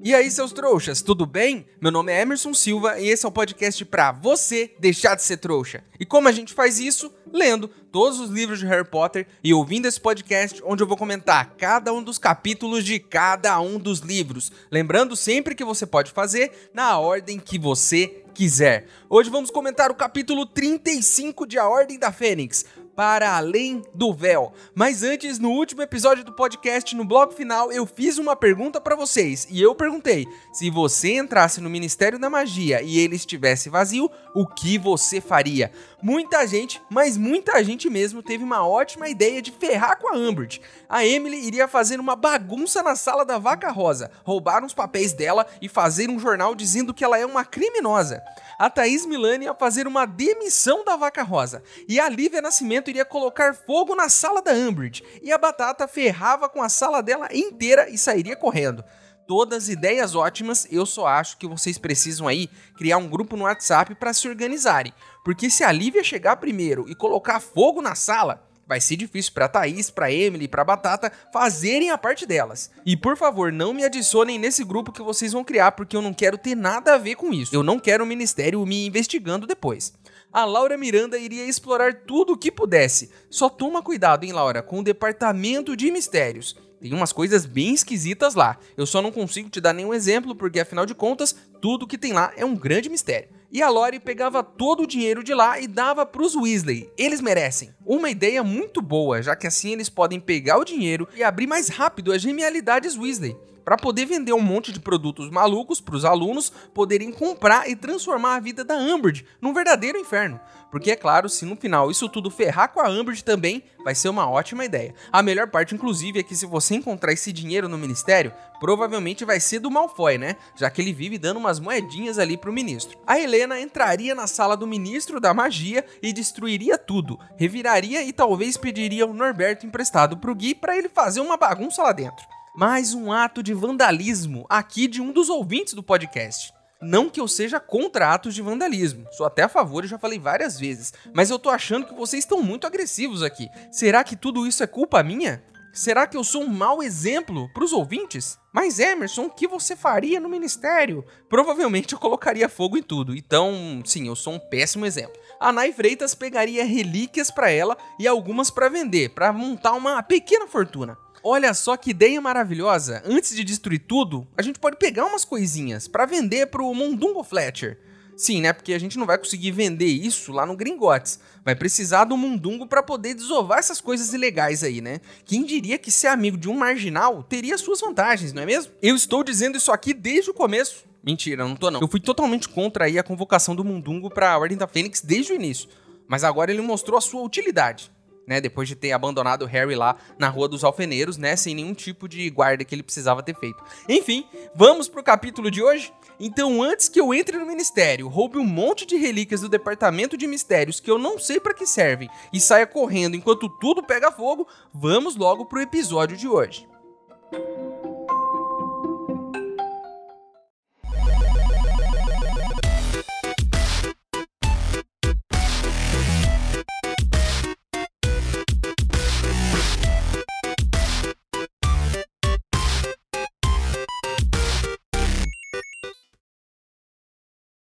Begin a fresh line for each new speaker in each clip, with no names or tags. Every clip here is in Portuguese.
E aí, seus trouxas, tudo bem? Meu nome é Emerson Silva e esse é o podcast para você deixar de ser trouxa. E como a gente faz isso? Lendo todos os livros de Harry Potter e ouvindo esse podcast onde eu vou comentar cada um dos capítulos de cada um dos livros. Lembrando sempre que você pode fazer na ordem que você quiser. Hoje vamos comentar o capítulo 35 de A Ordem da Fênix para além do véu. Mas antes, no último episódio do podcast, no bloco final, eu fiz uma pergunta para vocês e eu perguntei: se você entrasse no Ministério da Magia e ele estivesse vazio, o que você faria? Muita gente, mas muita gente mesmo teve uma ótima ideia de ferrar com a Umbridge. A Emily iria fazer uma bagunça na sala da Vaca Rosa, roubar uns papéis dela e fazer um jornal dizendo que ela é uma criminosa a Thaís Milani ia fazer uma demissão da Vaca Rosa, e a Lívia Nascimento iria colocar fogo na sala da Umbridge, e a Batata ferrava com a sala dela inteira e sairia correndo. Todas ideias ótimas, eu só acho que vocês precisam aí criar um grupo no WhatsApp para se organizarem, porque se a Lívia chegar primeiro e colocar fogo na sala, vai ser difícil para Thaís, para Emily para Batata fazerem a parte delas. E por favor, não me adicionem nesse grupo que vocês vão criar, porque eu não quero ter nada a ver com isso. Eu não quero o ministério me investigando depois. A Laura Miranda iria explorar tudo o que pudesse. Só toma cuidado, hein, Laura, com o departamento de mistérios. Tem umas coisas bem esquisitas lá. Eu só não consigo te dar nenhum exemplo, porque afinal de contas, tudo que tem lá é um grande mistério e a Lori pegava todo o dinheiro de lá e dava para os Weasley. Eles merecem. Uma ideia muito boa, já que assim eles podem pegar o dinheiro e abrir mais rápido as genialidades Weasley para poder vender um monte de produtos malucos para os alunos poderem comprar e transformar a vida da Umbridge num verdadeiro inferno. Porque é claro, se no final isso tudo ferrar com a Umbridge também, vai ser uma ótima ideia. A melhor parte, inclusive, é que se você encontrar esse dinheiro no ministério, provavelmente vai ser do Malfoy, né? Já que ele vive dando umas moedinhas ali pro ministro. A Helena entraria na sala do ministro da magia e destruiria tudo, reviraria e talvez pediria o Norberto emprestado pro Gui para ele fazer uma bagunça lá dentro mais um ato de vandalismo aqui de um dos ouvintes do podcast. Não que eu seja contra atos de vandalismo, sou até a favor e já falei várias vezes, mas eu tô achando que vocês estão muito agressivos aqui. Será que tudo isso é culpa minha? Será que eu sou um mau exemplo para os ouvintes? Mas Emerson, o que você faria no ministério? Provavelmente eu colocaria fogo em tudo. Então, sim, eu sou um péssimo exemplo. A Nai Freitas pegaria relíquias para ela e algumas para vender, para montar uma pequena fortuna. Olha só que ideia maravilhosa. Antes de destruir tudo, a gente pode pegar umas coisinhas para vender pro Mundungo Fletcher. Sim, né? Porque a gente não vai conseguir vender isso lá no Gringotes. Vai precisar do Mundungo para poder desovar essas coisas ilegais aí, né? Quem diria que ser amigo de um marginal teria suas vantagens, não é mesmo? Eu estou dizendo isso aqui desde o começo. Mentira, não tô não. Eu fui totalmente contra aí a convocação do Mundungo para a Ordem da Fênix desde o início. Mas agora ele mostrou a sua utilidade né? Depois de ter abandonado Harry lá na Rua dos Alfeneiros, né? Sem nenhum tipo de guarda que ele precisava ter feito. Enfim, vamos pro capítulo de hoje? Então, antes que eu entre no ministério, roube um monte de relíquias do departamento de mistérios que eu não sei para que servem e saia correndo enquanto tudo pega fogo, vamos logo pro episódio de hoje.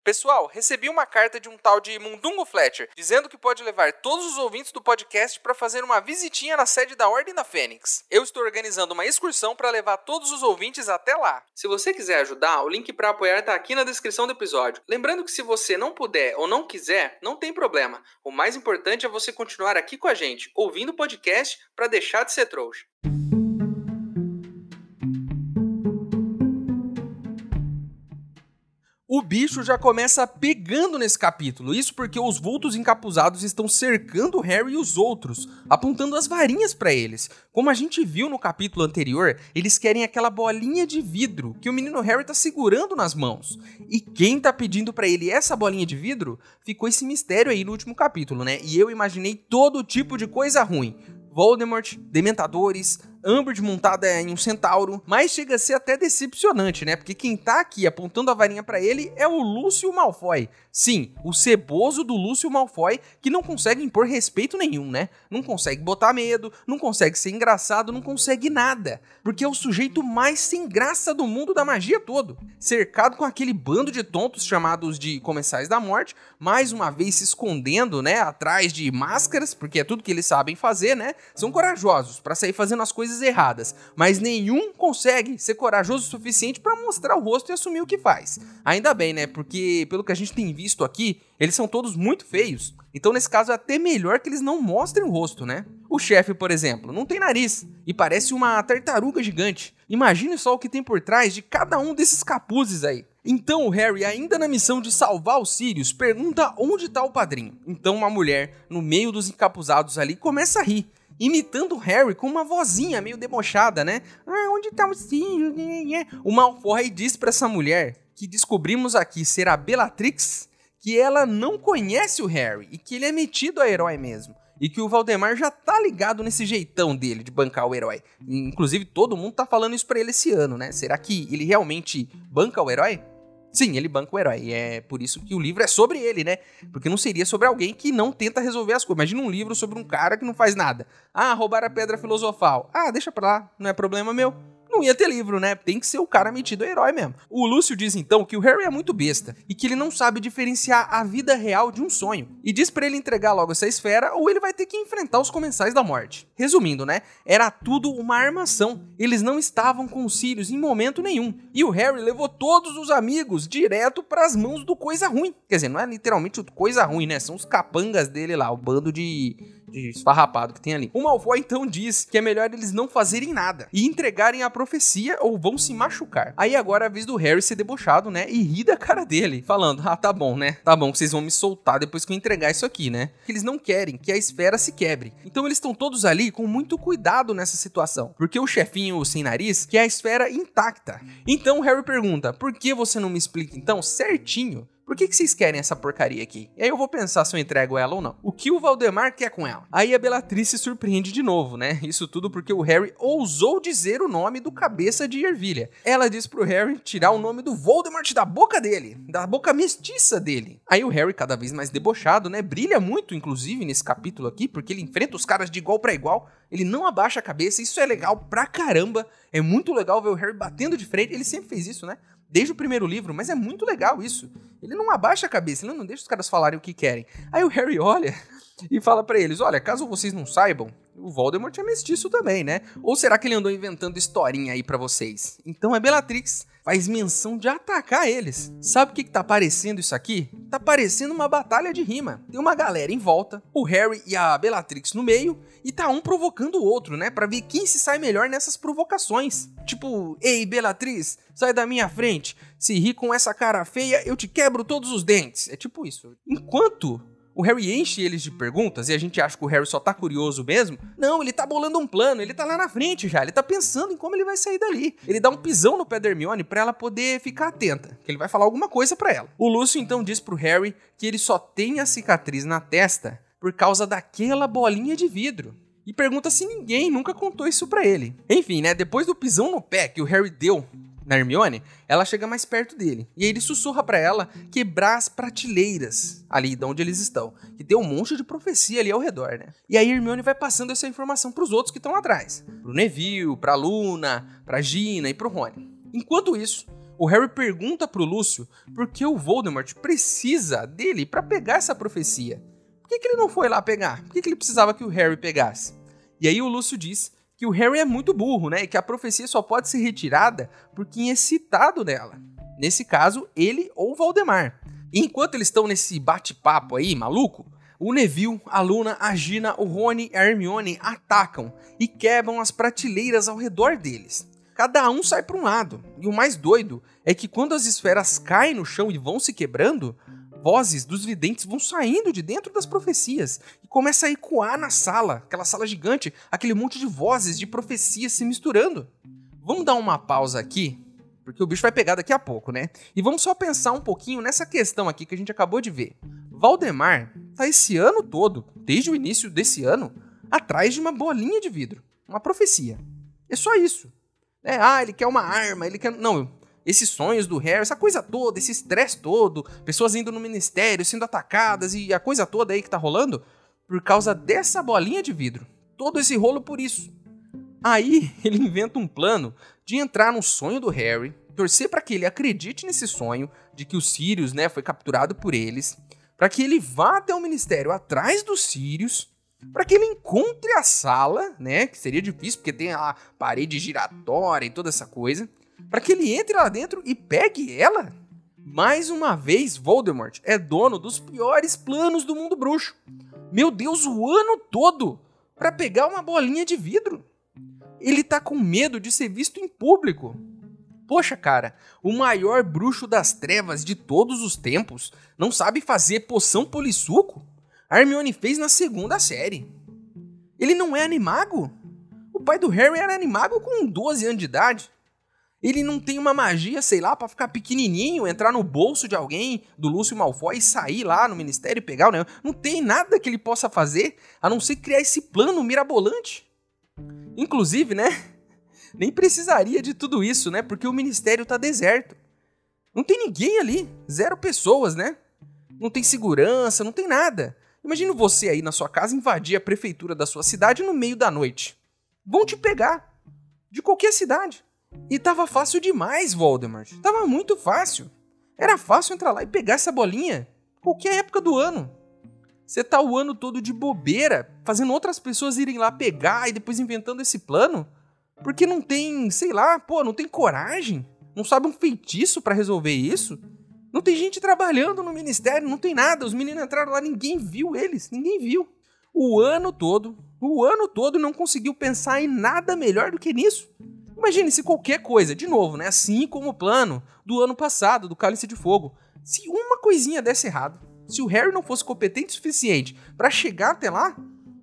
Pessoal, recebi uma carta de um tal de Mundungo Fletcher, dizendo que pode levar todos os ouvintes do podcast para fazer uma visitinha na sede da Ordem da Fênix. Eu estou organizando uma excursão para levar todos os ouvintes até lá. Se você quiser ajudar, o link para apoiar está aqui na descrição do episódio. Lembrando que se você não puder ou não quiser, não tem problema. O mais importante é você continuar aqui com a gente, ouvindo o podcast para deixar de ser trouxa. O bicho já começa pegando nesse capítulo, isso porque os vultos encapuzados estão cercando Harry e os outros, apontando as varinhas para eles. Como a gente viu no capítulo anterior, eles querem aquela bolinha de vidro que o menino Harry tá segurando nas mãos. E quem tá pedindo para ele essa bolinha de vidro? Ficou esse mistério aí no último capítulo, né? E eu imaginei todo tipo de coisa ruim. Voldemort, Dementadores, Umbridge montada em um centauro, mas chega a ser até decepcionante, né? Porque quem tá aqui apontando a varinha para ele é o Lúcio Malfoy. Sim, o ceboso do Lúcio Malfoy, que não consegue impor respeito nenhum, né? Não consegue botar medo, não consegue ser engraçado, não consegue nada. Porque é o sujeito mais sem graça do mundo da magia todo. Cercado com aquele bando de tontos chamados de Comensais da Morte, mais uma vez se escondendo, né? Atrás de máscaras, porque é tudo que eles sabem fazer, né? São corajosos para sair fazendo as coisas erradas, mas nenhum consegue ser corajoso o suficiente para mostrar o rosto e assumir o que faz. Ainda bem, né? Porque pelo que a gente tem visto aqui, eles são todos muito feios. Então, nesse caso, é até melhor que eles não mostrem o rosto, né? O chefe, por exemplo, não tem nariz e parece uma tartaruga gigante. Imagine só o que tem por trás de cada um desses capuzes aí. Então o Harry, ainda na missão de salvar os Sirius, pergunta onde está o padrinho. Então uma mulher, no meio dos encapuzados ali, começa a rir imitando o Harry com uma vozinha meio debochada, né? Ah, onde tá o Sirius? O Malfoy diz para essa mulher que descobrimos aqui ser a Bellatrix que ela não conhece o Harry e que ele é metido a herói mesmo. E que o Valdemar já tá ligado nesse jeitão dele de bancar o herói. Inclusive, todo mundo tá falando isso pra ele esse ano, né? Será que ele realmente banca o herói? Sim, ele banca o herói. E é por isso que o livro é sobre ele, né? Porque não seria sobre alguém que não tenta resolver as coisas. Imagina um livro sobre um cara que não faz nada. Ah, roubar a pedra filosofal. Ah, deixa pra lá, não é problema meu não ia ter livro, né? Tem que ser o cara metido a herói mesmo. O Lúcio diz então que o Harry é muito besta e que ele não sabe diferenciar a vida real de um sonho. E diz para ele entregar logo essa esfera ou ele vai ter que enfrentar os comensais da morte. Resumindo, né? Era tudo uma armação. Eles não estavam com os Sirius em momento nenhum. E o Harry levou todos os amigos direto para as mãos do coisa ruim. Quer dizer, não é literalmente coisa ruim, né? São os capangas dele lá, o bando de de esfarrapado que tem ali. O Malfoy então diz que é melhor eles não fazerem nada e entregarem a profecia ou vão se machucar. Aí agora é a vez do Harry ser debochado, né? E rir da cara dele, falando: Ah, tá bom, né? Tá bom, vocês vão me soltar depois que eu entregar isso aqui, né? Que eles não querem que a esfera se quebre. Então eles estão todos ali com muito cuidado nessa situação, porque o chefinho sem nariz quer a esfera intacta. Então o Harry pergunta: Por que você não me explica então certinho por que, que vocês querem essa porcaria aqui? E aí eu vou pensar se eu entrego ela ou não. O que o Valdemar quer com ela? Aí a Bellatrix se surpreende de novo, né? Isso tudo porque o Harry ousou dizer o nome do cabeça de ervilha. Ela diz pro Harry tirar o nome do Voldemort da boca dele, da boca mestiça dele. Aí o Harry, cada vez mais debochado, né? Brilha muito, inclusive, nesse capítulo aqui, porque ele enfrenta os caras de igual para igual. Ele não abaixa a cabeça, isso é legal pra caramba. É muito legal ver o Harry batendo de frente. Ele sempre fez isso, né? Desde o primeiro livro, mas é muito legal isso. Ele não abaixa a cabeça, ele não deixa os caras falarem o que querem. Aí o Harry olha e fala para eles: Olha, caso vocês não saibam, o Voldemort é mestiço também, né? Ou será que ele andou inventando historinha aí para vocês? Então é Bellatrix faz menção de atacar eles. Sabe o que, que tá parecendo isso aqui? Tá parecendo uma batalha de rima. Tem uma galera em volta, o Harry e a Bellatrix no meio, e tá um provocando o outro, né? Pra ver quem se sai melhor nessas provocações. Tipo, ei, Bellatrix, sai da minha frente. Se rir com essa cara feia, eu te quebro todos os dentes. É tipo isso. Enquanto o Harry enche eles de perguntas e a gente acha que o Harry só tá curioso mesmo. Não, ele tá bolando um plano, ele tá lá na frente já, ele tá pensando em como ele vai sair dali. Ele dá um pisão no pé da Hermione pra ela poder ficar atenta, que ele vai falar alguma coisa para ela. O Lúcio então diz pro Harry que ele só tem a cicatriz na testa por causa daquela bolinha de vidro e pergunta se ninguém nunca contou isso para ele. Enfim, né, depois do pisão no pé que o Harry deu na Hermione, ela chega mais perto dele. E aí ele sussurra para ela quebrar as prateleiras ali de onde eles estão. Que tem um monte de profecia ali ao redor, né? E aí Hermione vai passando essa informação para os outros que estão atrás. Pro Neville, pra Luna, pra Gina e pro Rony. Enquanto isso, o Harry pergunta pro Lúcio por que o Voldemort precisa dele para pegar essa profecia. Por que, que ele não foi lá pegar? Por que, que ele precisava que o Harry pegasse? E aí o Lúcio diz que o Harry é muito burro, né? E que a profecia só pode ser retirada por quem é citado nela. Nesse caso, ele ou Valdemar. E enquanto eles estão nesse bate-papo aí, maluco, o Neville, a Luna, a Gina, o Rony e a Hermione atacam e quebram as prateleiras ao redor deles. Cada um sai para um lado. E o mais doido é que quando as esferas caem no chão e vão se quebrando, vozes dos videntes vão saindo de dentro das profecias e começa a ecoar na sala, aquela sala gigante, aquele monte de vozes de profecias se misturando. Vamos dar uma pausa aqui, porque o bicho vai pegar daqui a pouco, né? E vamos só pensar um pouquinho nessa questão aqui que a gente acabou de ver. Valdemar tá esse ano todo, desde o início desse ano, atrás de uma bolinha de vidro, uma profecia. É só isso. É, ah, ele quer uma arma, ele quer. Não, esses sonhos do Harry, essa coisa toda, esse estresse todo, pessoas indo no ministério, sendo atacadas e a coisa toda aí que tá rolando, por causa dessa bolinha de vidro. Todo esse rolo por isso. Aí ele inventa um plano de entrar no sonho do Harry, torcer para que ele acredite nesse sonho de que o Sirius, né, foi capturado por eles, para que ele vá até o ministério atrás dos Sirius, para que ele encontre a sala, né, que seria difícil porque tem a parede giratória e toda essa coisa, para que ele entre lá dentro e pegue ela. Mais uma vez, Voldemort é dono dos piores planos do mundo bruxo. Meu Deus, o ano todo para pegar uma bolinha de vidro. Ele tá com medo de ser visto em público. Poxa, cara, o maior bruxo das trevas de todos os tempos não sabe fazer poção polissuco? Hermione fez na segunda série. Ele não é animago? O pai do Harry era animago com 12 anos de idade. Ele não tem uma magia, sei lá, para ficar pequenininho, entrar no bolso de alguém, do Lúcio Malfoy e sair lá no ministério e pegar o negócio. Não tem nada que ele possa fazer a não ser criar esse plano mirabolante. Inclusive, né? Nem precisaria de tudo isso, né? Porque o ministério tá deserto. Não tem ninguém ali, zero pessoas, né? Não tem segurança, não tem nada. Imagina você aí na sua casa invadir a prefeitura da sua cidade no meio da noite. Vão te pegar. De qualquer cidade. E tava fácil demais, Voldemort. Tava muito fácil. Era fácil entrar lá e pegar essa bolinha. Qualquer época do ano. Você tá o ano todo de bobeira, fazendo outras pessoas irem lá pegar e depois inventando esse plano? Porque não tem, sei lá, pô, não tem coragem? Não sabe um feitiço para resolver isso? Não tem gente trabalhando no ministério, não tem nada. Os meninos entraram lá, ninguém viu eles, ninguém viu. O ano todo, o ano todo não conseguiu pensar em nada melhor do que nisso. Imagine se qualquer coisa, de novo, né? Assim como o plano do ano passado, do Cálice de Fogo. Se uma coisinha desse errado, se o Harry não fosse competente o suficiente para chegar até lá,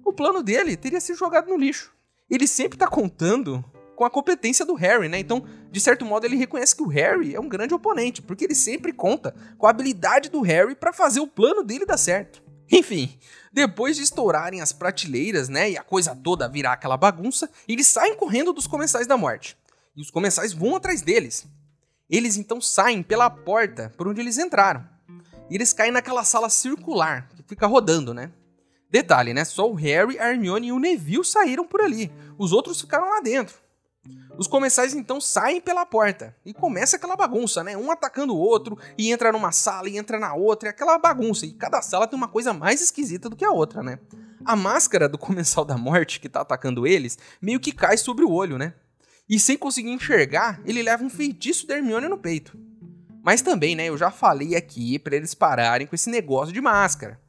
o plano dele teria sido jogado no lixo. Ele sempre tá contando com a competência do Harry, né? Então, de certo modo, ele reconhece que o Harry é um grande oponente, porque ele sempre conta com a habilidade do Harry para fazer o plano dele dar certo. Enfim, depois de estourarem as prateleiras, né, e a coisa toda virar aquela bagunça, eles saem correndo dos comensais da morte. E os comensais vão atrás deles. Eles então saem pela porta por onde eles entraram. E eles caem naquela sala circular que fica rodando, né? Detalhe, né? Só o Harry, a Hermione e o Neville saíram por ali. Os outros ficaram lá dentro. Os comensais então saem pela porta e começa aquela bagunça, né? Um atacando o outro e entra numa sala e entra na outra, e aquela bagunça. E cada sala tem uma coisa mais esquisita do que a outra, né? A máscara do comensal da morte que tá atacando eles meio que cai sobre o olho, né? E sem conseguir enxergar, ele leva um feitiço da Hermione no peito. Mas também, né, eu já falei aqui para eles pararem com esse negócio de máscara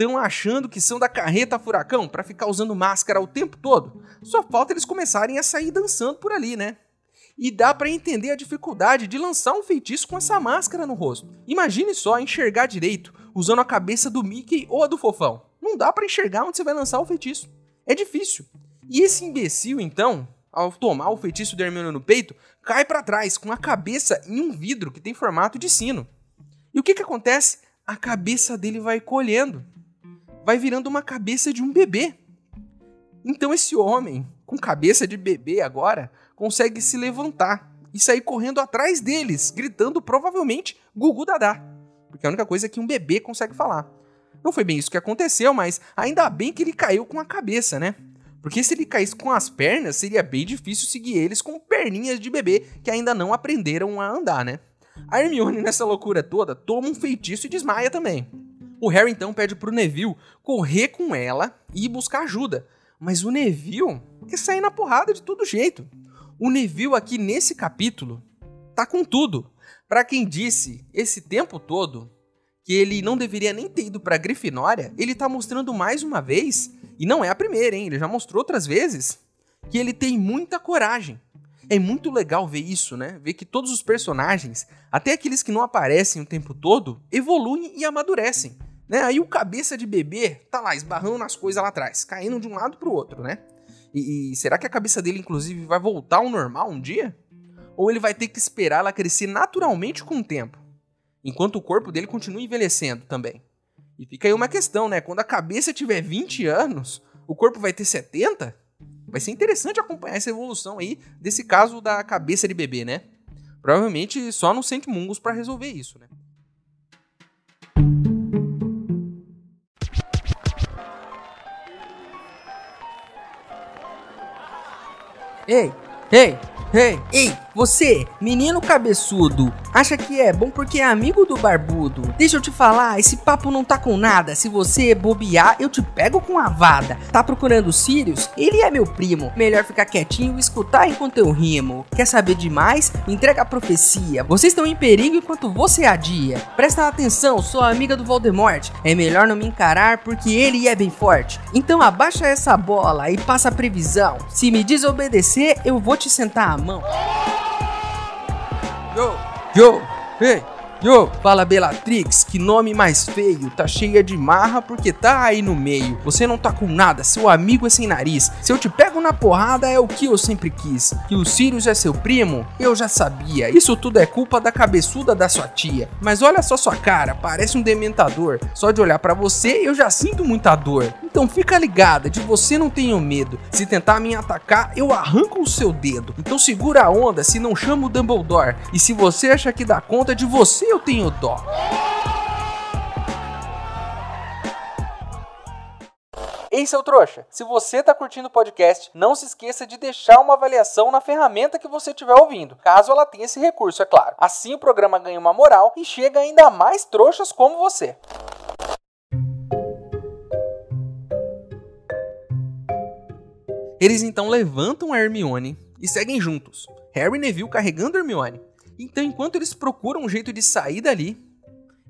estão achando que são da carreta furacão para ficar usando máscara o tempo todo. Só falta eles começarem a sair dançando por ali, né? E dá para entender a dificuldade de lançar um feitiço com essa máscara no rosto. Imagine só enxergar direito usando a cabeça do Mickey ou a do Fofão. Não dá para enxergar onde você vai lançar o feitiço. É difícil. E esse imbecil, então, ao tomar o feitiço do Hermione no peito, cai para trás com a cabeça em um vidro que tem formato de sino. E o que que acontece? A cabeça dele vai colhendo vai virando uma cabeça de um bebê. Então esse homem, com cabeça de bebê agora, consegue se levantar e sair correndo atrás deles, gritando provavelmente Gugu Dadá. Porque é a única coisa que um bebê consegue falar. Não foi bem isso que aconteceu, mas ainda bem que ele caiu com a cabeça, né? Porque se ele caísse com as pernas, seria bem difícil seguir eles com perninhas de bebê que ainda não aprenderam a andar, né? A Hermione, nessa loucura toda, toma um feitiço e desmaia também. O Harry então pede pro Neville correr com ela e buscar ajuda. Mas o Neville quer sair na porrada de todo jeito. O Neville aqui nesse capítulo tá com tudo. Para quem disse esse tempo todo que ele não deveria nem ter ido para Grifinória, ele tá mostrando mais uma vez, e não é a primeira, hein? Ele já mostrou outras vezes que ele tem muita coragem. É muito legal ver isso, né? Ver que todos os personagens, até aqueles que não aparecem o tempo todo, evoluem e amadurecem. Né? Aí o cabeça de bebê tá lá esbarrando nas coisas lá atrás, caindo de um lado pro outro, né? E, e, será que a cabeça dele, inclusive, vai voltar ao normal um dia? Ou ele vai ter que esperar ela crescer naturalmente com o tempo? Enquanto o corpo dele continua envelhecendo também. E fica aí uma questão, né? Quando a cabeça tiver 20 anos, o corpo vai ter 70? Vai ser interessante acompanhar essa evolução aí desse caso da cabeça de bebê, né? Provavelmente só sente mungos para resolver isso, né?
Ei, ei, ei, ei, você, menino cabeçudo, acha que é bom porque é amigo do barbudo? Deixa eu te falar, esse papo não tá com nada. Se você bobear, eu te pego com a vada. Tá procurando Sirius? Ele é meu primo. Melhor ficar quietinho e escutar enquanto eu rimo. Quer saber demais? Entrega a profecia. Vocês estão em perigo enquanto você adia. Presta atenção, sou amiga do Voldemort. É melhor não me encarar porque ele é bem forte. Então abaixa essa bola e passa a previsão. Se me desobedecer, eu vou te sentar a mão.
Yo, yo, hey, yo. Fala Bellatrix, que nome mais feio. Tá cheia de marra porque tá aí no meio. Você não tá com nada, seu amigo é sem nariz. Se eu te pego na porrada é o que eu sempre quis. Que o Sirius é seu primo? Eu já sabia. Isso tudo é culpa da cabeçuda da sua tia. Mas olha só sua cara, parece um dementador. Só de olhar para você eu já sinto muita dor. Então fica ligada, de você não tenho medo. Se tentar me atacar, eu arranco o seu dedo. Então segura a onda, se não chamo o Dumbledore. E se você acha que dá conta de você, eu tenho dó. Ei, seu trouxa, se você tá curtindo o podcast, não se esqueça de deixar uma avaliação na ferramenta que você estiver ouvindo, caso ela tenha esse recurso, é claro. Assim o programa ganha uma moral e chega ainda mais trouxas como você. Eles então levantam a Hermione e seguem juntos, Harry e Neville carregando Hermione. Então, enquanto eles procuram um jeito de sair dali,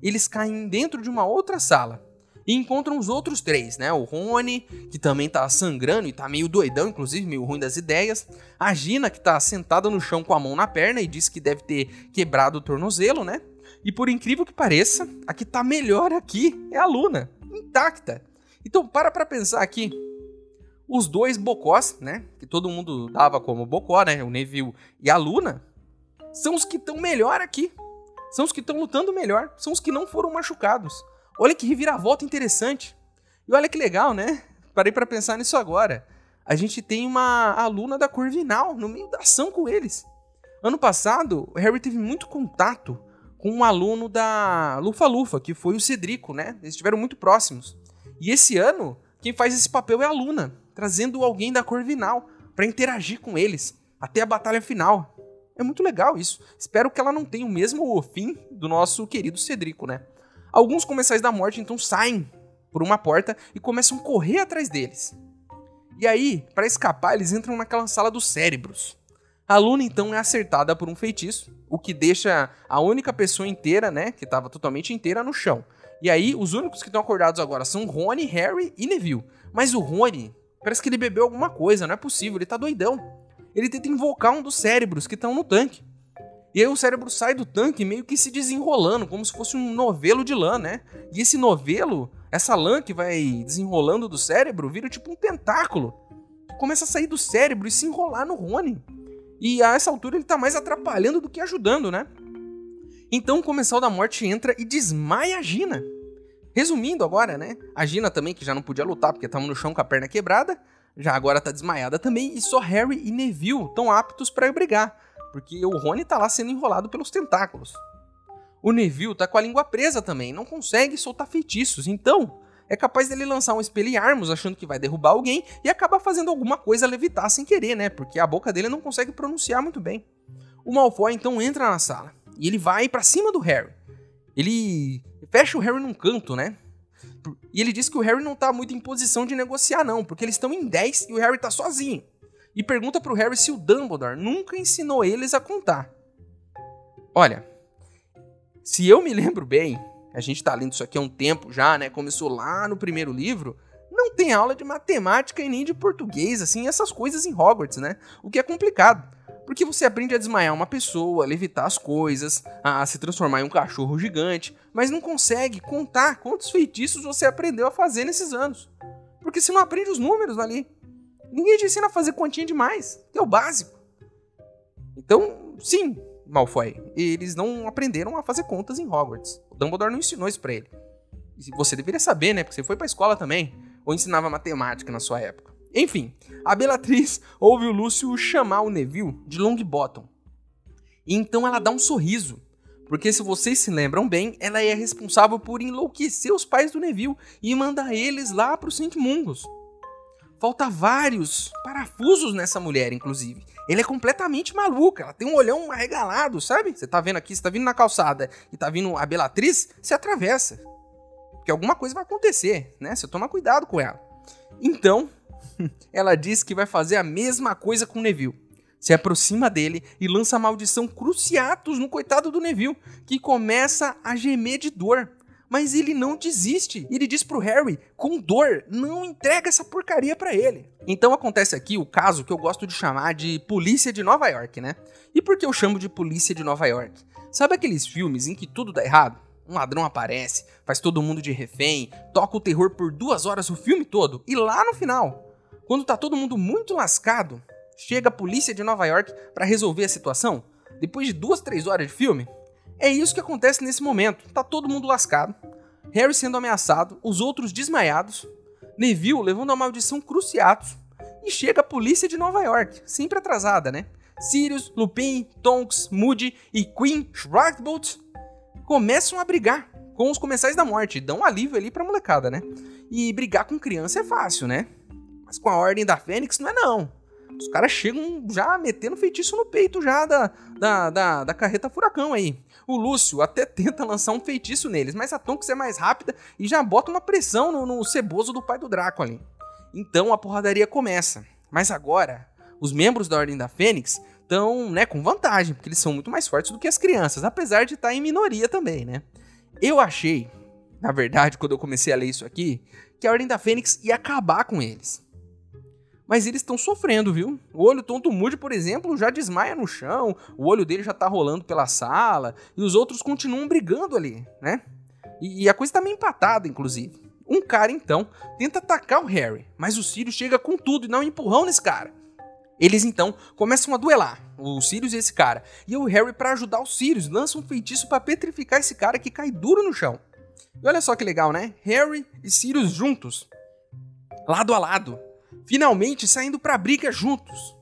eles caem dentro de uma outra sala e encontram os outros três, né? O Rony, que também tá sangrando e tá meio doidão, inclusive meio ruim das ideias. A Gina, que tá sentada no chão com a mão na perna e diz que deve ter quebrado o tornozelo, né? E por incrível que pareça, a que tá melhor aqui é a Luna, intacta. Então, para pra pensar aqui. Os dois bocós, né? Que todo mundo dava como bocó, né? O Neville e a Luna, são os que estão melhor aqui. São os que estão lutando melhor. São os que não foram machucados. Olha que reviravolta interessante. E olha que legal, né? Parei para pensar nisso agora. A gente tem uma aluna da Corvinal no meio da ação com eles. Ano passado, o Harry teve muito contato com um aluno da Lufa Lufa, que foi o Cedrico, né? Eles estiveram muito próximos. E esse ano, quem faz esse papel é a Luna, trazendo alguém da Corvinal para interagir com eles até a batalha final. É muito legal isso. Espero que ela não tenha o mesmo fim do nosso querido Cedrico, né? Alguns comensais da morte então saem por uma porta e começam a correr atrás deles. E aí, para escapar, eles entram naquela sala dos cérebros. A Luna então é acertada por um feitiço, o que deixa a única pessoa inteira, né, que estava totalmente inteira no chão. E aí, os únicos que estão acordados agora são Rony, Harry e Neville. Mas o Rony, parece que ele bebeu alguma coisa, não é possível, ele tá doidão. Ele tenta invocar um dos cérebros que estão no tanque. E aí o cérebro sai do tanque meio que se desenrolando, como se fosse um novelo de lã, né? E esse novelo, essa lã que vai desenrolando do cérebro, vira tipo um tentáculo. Começa a sair do cérebro e se enrolar no Rony. E a essa altura ele tá mais atrapalhando do que ajudando, né? Então o Comensal da Morte entra e desmaia a Gina. Resumindo agora, né? A Gina também, que já não podia lutar porque tava no chão com a perna quebrada, já agora tá desmaiada também, e só Harry e Neville estão aptos para brigar, porque o Rony tá lá sendo enrolado pelos tentáculos. O Neville tá com a língua presa também, não consegue soltar feitiços, então é capaz dele lançar um espelharmos achando que vai derrubar alguém e acaba fazendo alguma coisa levitar sem querer, né? Porque a boca dele não consegue pronunciar muito bem. O Malfoy então entra na sala e ele vai para cima do Harry. Ele fecha o Harry num canto, né? E ele diz que o Harry não tá muito em posição de negociar, não, porque eles estão em 10 e o Harry tá sozinho. E pergunta pro Harry se o Dumbledore nunca ensinou eles a contar. Olha, se eu me lembro bem, a gente tá lendo isso aqui há um tempo já, né? Começou lá no primeiro livro. Não tem aula de matemática e nem de português, assim, essas coisas em Hogwarts, né? O que é complicado. Porque você aprende a desmaiar uma pessoa, a levitar as coisas, a se transformar em um cachorro gigante, mas não consegue contar quantos feitiços você aprendeu a fazer nesses anos. Porque você não aprende os números ali. Ninguém te ensina a fazer continha demais, é o básico. Então, sim, Malfoy, eles não aprenderam a fazer contas em Hogwarts. O Dumbledore não ensinou isso pra ele. Você deveria saber, né? Porque você foi pra escola também. Ou ensinava matemática na sua época. Enfim, a Bellatrix ouve o Lúcio chamar o Neville de Longbottom. E então ela dá um sorriso. Porque se vocês se lembram bem, ela é responsável por enlouquecer os pais do Neville e mandar eles lá pro St. Mungus. Falta vários parafusos nessa mulher, inclusive. Ele é completamente maluca, ela tem um olhão arregalado, sabe? Você tá vendo aqui, você tá vindo na calçada e tá vindo a Bellatrix, você atravessa. Porque alguma coisa vai acontecer, né? Você toma cuidado com ela. Então, ela diz que vai fazer a mesma coisa com o Neville. Se aproxima dele e lança a maldição Cruciatus no coitado do Neville, que começa a gemer de dor. Mas ele não desiste. Ele diz pro Harry, com dor, não entrega essa porcaria para ele. Então acontece aqui o caso que eu gosto de chamar de Polícia de Nova York, né? E por que eu chamo de Polícia de Nova York? Sabe aqueles filmes em que tudo dá errado? Um ladrão aparece, faz todo mundo de refém, toca o terror por duas horas o filme todo, e lá no final, quando tá todo mundo muito lascado, chega a polícia de Nova York para resolver a situação? Depois de duas, três horas de filme? É isso que acontece nesse momento. Tá todo mundo lascado, Harry sendo ameaçado, os outros desmaiados, Neville levando a maldição Cruciatus, e chega a polícia de Nova York, sempre atrasada, né? Sirius, Lupin, Tonks, Moody e Queen Schwartzbolt começam a brigar com os comensais da morte, dão um alívio ali pra molecada, né? E brigar com criança é fácil, né? Mas com a Ordem da Fênix não é não. Os caras chegam já metendo feitiço no peito já da, da, da, da carreta furacão aí. O Lúcio até tenta lançar um feitiço neles, mas a Tonks é mais rápida e já bota uma pressão no, no ceboso do pai do Draco ali. Então a porradaria começa. Mas agora, os membros da Ordem da Fênix estão, né, com vantagem, porque eles são muito mais fortes do que as crianças, apesar de estar tá em minoria também, né? Eu achei, na verdade, quando eu comecei a ler isso aqui, que a Ordem da Fênix ia acabar com eles. Mas eles estão sofrendo, viu? O olho tonto Moody, por exemplo, já desmaia no chão, o olho dele já tá rolando pela sala, e os outros continuam brigando ali, né? E, e a coisa tá meio empatada, inclusive. Um cara, então, tenta atacar o Harry, mas o Sirius chega com tudo e dá um empurrão nesse cara. Eles então começam a duelar, o Sirius e esse cara. E o Harry, para ajudar o Sirius, lança um feitiço para petrificar esse cara que cai duro no chão. E olha só que legal, né? Harry e Sirius juntos, lado a lado, finalmente saindo pra briga juntos,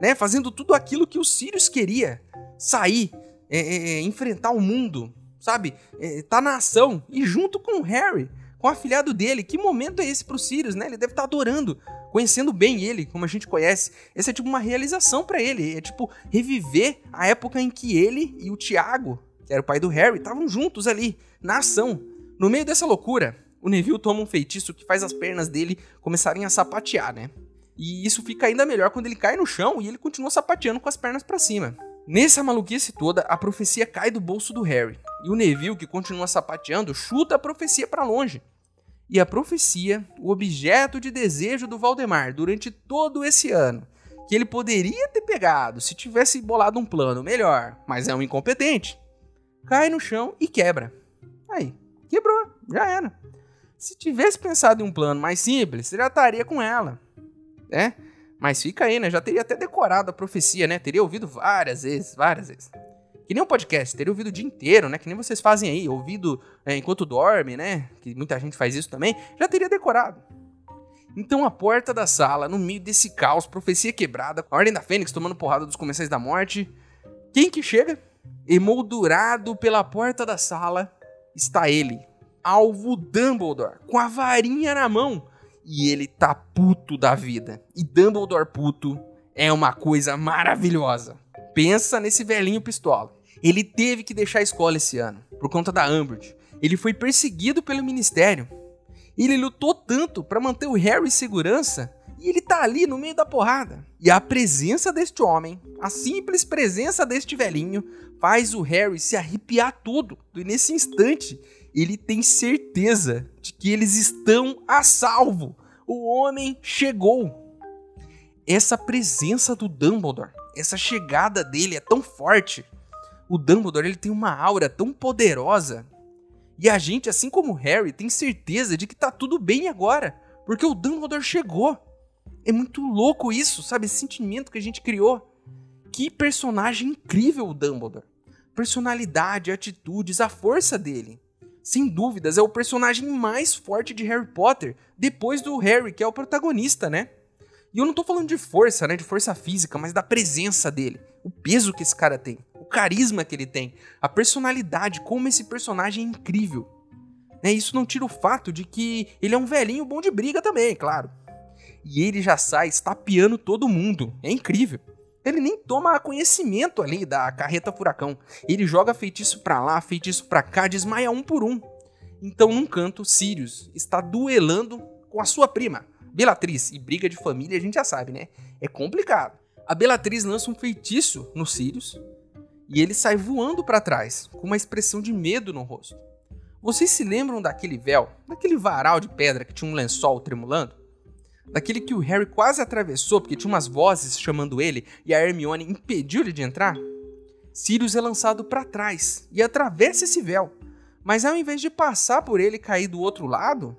né? Fazendo tudo aquilo que o Sirius queria. Sair, é, é, é, enfrentar o mundo, sabe? É, tá na ação. E junto com o Harry, com o afilhado dele. Que momento é esse pro Sirius, né? Ele deve estar tá adorando conhecendo bem ele, como a gente conhece. Essa é tipo uma realização para ele. É tipo reviver a época em que ele e o Tiago, que era o pai do Harry, estavam juntos ali, na ação. No meio dessa loucura, o Neville toma um feitiço que faz as pernas dele começarem a sapatear, né? E isso fica ainda melhor quando ele cai no chão e ele continua sapateando com as pernas para cima. Nessa maluquice toda, a profecia cai do bolso do Harry. E o Neville, que continua sapateando, chuta a profecia para longe e a profecia, o objeto de desejo do Valdemar durante todo esse ano, que ele poderia ter pegado se tivesse bolado um plano melhor, mas é um incompetente, cai no chão e quebra. Aí, quebrou, já era. Se tivesse pensado em um plano mais simples, você já estaria com ela, né? Mas fica aí, né? Já teria até decorado a profecia, né? Teria ouvido várias vezes, várias vezes. Que nem um podcast, teria ouvido o dia inteiro, né? Que nem vocês fazem aí, ouvido é, enquanto dorme, né? Que muita gente faz isso também, já teria decorado. Então a porta da sala, no meio desse caos, profecia quebrada, a Ordem da Fênix tomando porrada dos comensais da morte. Quem que chega? Emoldurado pela porta da sala está ele, alvo Dumbledore, com a varinha na mão. E ele tá puto da vida. E Dumbledore puto é uma coisa maravilhosa. Pensa nesse velhinho pistola. Ele teve que deixar a escola esse ano, por conta da Umbridge. Ele foi perseguido pelo ministério. Ele lutou tanto para manter o Harry em segurança e ele tá ali no meio da porrada. E a presença deste homem, a simples presença deste velhinho, faz o Harry se arrepiar todo. E nesse instante, ele tem certeza de que eles estão a salvo. O homem chegou. Essa presença do Dumbledore, essa chegada dele é tão forte o Dumbledore ele tem uma aura tão poderosa. E a gente, assim como o Harry, tem certeza de que tá tudo bem agora, porque o Dumbledore chegou. É muito louco isso, sabe? Esse sentimento que a gente criou. Que personagem incrível o Dumbledore. Personalidade, atitudes, a força dele. Sem dúvidas, é o personagem mais forte de Harry Potter, depois do Harry, que é o protagonista, né? E eu não tô falando de força, né, de força física, mas da presença dele, o peso que esse cara tem, o carisma que ele tem, a personalidade, como esse personagem é incrível. Né, isso não tira o fato de que ele é um velhinho bom de briga também, claro. E ele já sai estapeando todo mundo, é incrível. Ele nem toma conhecimento ali da carreta furacão. Ele joga feitiço pra lá, feitiço pra cá, desmaia um por um. Então, num canto, Sirius está duelando com a sua prima, Belatriz. E briga de família a gente já sabe, né? É complicado. A Belatriz lança um feitiço no Sirius e ele sai voando para trás, com uma expressão de medo no rosto. Vocês se lembram daquele véu, daquele varal de pedra que tinha um lençol tremulando? Daquele que o Harry quase atravessou porque tinha umas vozes chamando ele e a Hermione impediu ele de entrar? Sirius é lançado para trás e atravessa esse véu, mas ao invés de passar por ele e cair do outro lado,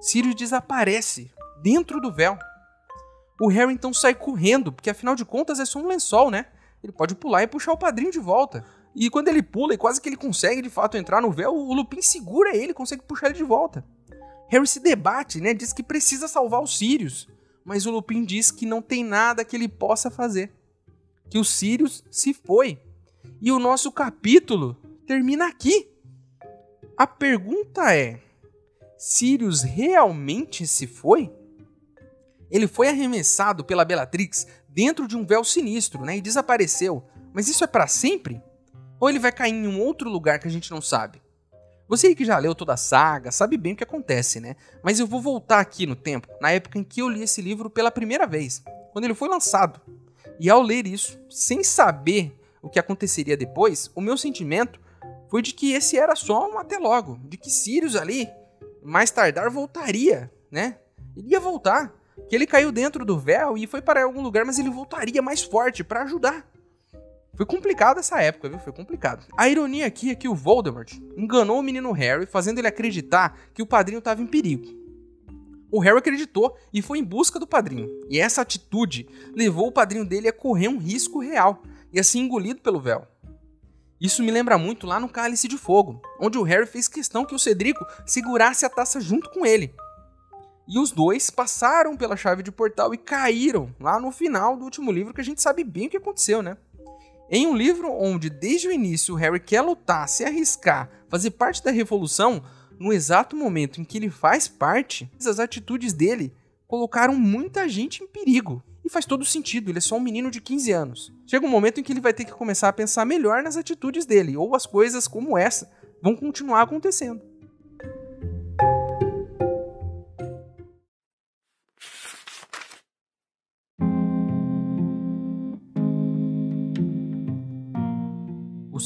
Sirius desaparece dentro do véu. O Harry então sai correndo, porque afinal de contas é só um lençol, né? Ele pode pular e puxar o padrinho de volta. E quando ele pula e quase que ele consegue de fato entrar no véu, o Lupin segura ele, consegue puxar ele de volta. Harry se debate, né? Diz que precisa salvar os Sirius, mas o Lupin diz que não tem nada que ele possa fazer. Que o Sirius se foi. E o nosso capítulo termina aqui. A pergunta é: Sirius realmente se foi? Ele foi arremessado pela Bellatrix dentro de um véu sinistro, né, e desapareceu. Mas isso é para sempre? Ou ele vai cair em um outro lugar que a gente não sabe? Você que já leu toda a saga sabe bem o que acontece, né? Mas eu vou voltar aqui no tempo, na época em que eu li esse livro pela primeira vez, quando ele foi lançado. E ao ler isso, sem saber o que aconteceria depois, o meu sentimento foi de que esse era só um até logo, de que Sirius ali, mais tardar, voltaria, né? Ele ia voltar. Que ele caiu dentro do véu e foi para algum lugar, mas ele voltaria mais forte para ajudar. Foi complicado essa época, viu? Foi complicado. A ironia aqui é que o Voldemort enganou o menino Harry, fazendo ele acreditar que o padrinho estava em perigo. O Harry acreditou e foi em busca do padrinho. E essa atitude levou o padrinho dele a correr um risco real e a ser engolido pelo véu. Isso me lembra muito lá no Cálice de Fogo, onde o Harry fez questão que o Cedrico segurasse a taça junto com ele. E os dois passaram pela chave de portal e caíram lá no final do último livro, que a gente sabe bem o que aconteceu, né? Em um livro onde desde o início Harry quer lutar, se arriscar, fazer parte da revolução, no exato momento em que ele faz parte, as atitudes dele colocaram muita gente em perigo. E faz todo sentido, ele é só um menino de 15 anos. Chega um momento em que ele vai ter que começar a pensar melhor nas atitudes dele, ou as coisas como essa vão continuar acontecendo.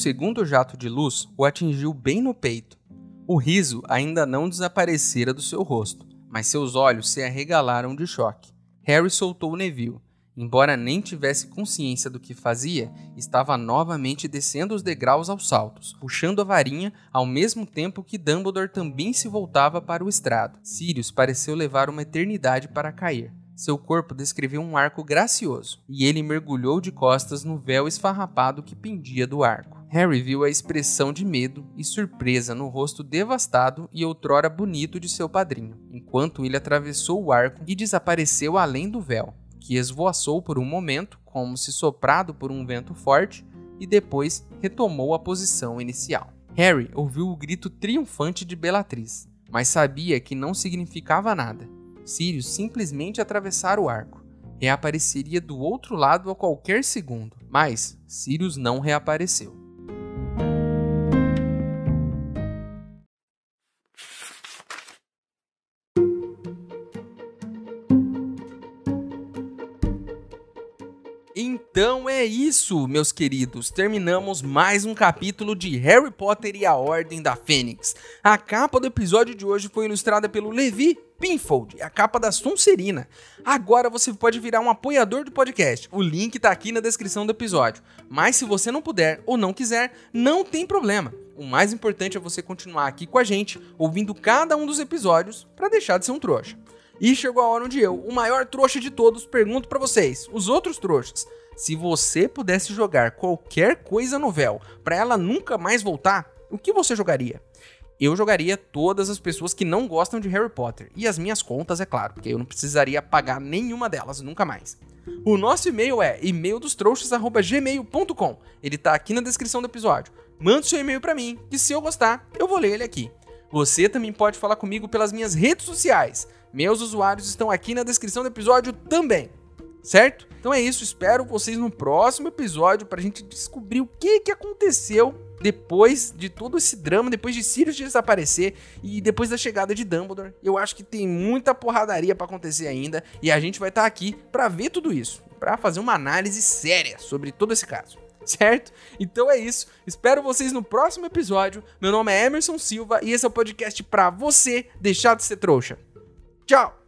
Segundo jato de luz o atingiu bem no peito. O riso ainda não desaparecera do seu rosto, mas seus olhos se arregalaram de choque. Harry soltou Neville. Embora nem tivesse consciência do que fazia, estava novamente descendo os degraus aos saltos, puxando a varinha ao mesmo tempo que Dumbledore também se voltava para o estrado. Sirius pareceu levar uma eternidade para cair. Seu corpo descreveu um arco gracioso, e ele mergulhou de costas no véu esfarrapado que pendia do arco. Harry viu a expressão de medo e surpresa no rosto devastado e outrora bonito de seu padrinho, enquanto ele atravessou o arco e desapareceu além do véu, que esvoaçou por um momento, como se soprado por um vento forte, e depois retomou a posição inicial. Harry ouviu o grito triunfante de Bellatrix, mas sabia que não significava nada. Sirius simplesmente atravessara o arco. Reapareceria do outro lado a qualquer segundo, mas Sirius não reapareceu. É isso, meus queridos. Terminamos mais um capítulo de Harry Potter e a Ordem da Fênix. A capa do episódio de hoje foi ilustrada pelo Levi Pinfold, a capa da Sonserina. Agora você pode virar um apoiador do podcast. O link tá aqui na descrição do episódio. Mas se você não puder ou não quiser, não tem problema. O mais importante é você continuar aqui com a gente, ouvindo cada um dos episódios para deixar de ser um trouxa. E chegou a hora onde eu, o maior trouxa de todos, pergunto para vocês, os outros trouxas, se você pudesse jogar qualquer coisa no véu para ela nunca mais voltar, o que você jogaria? eu jogaria todas as pessoas que não gostam de Harry Potter. E as minhas contas, é claro, porque eu não precisaria pagar nenhuma delas nunca mais. O nosso e-mail é e-maildostrouxas.gmail.com. Ele tá aqui na descrição do episódio. Manda seu e-mail para mim, que se eu gostar, eu vou ler ele aqui. Você também pode falar comigo pelas minhas redes sociais. Meus usuários estão aqui na descrição do episódio também. Certo? Então é isso, espero vocês no próximo episódio pra gente descobrir o que que aconteceu depois de todo esse drama, depois de Sirius desaparecer e depois da chegada de Dumbledore. Eu acho que tem muita porradaria para acontecer ainda e a gente vai estar tá aqui para ver tudo isso, para fazer uma análise séria sobre todo esse caso. Certo? Então é isso. Espero vocês no próximo episódio. Meu nome é Emerson Silva e esse é o podcast para você deixar de ser trouxa. Tchau!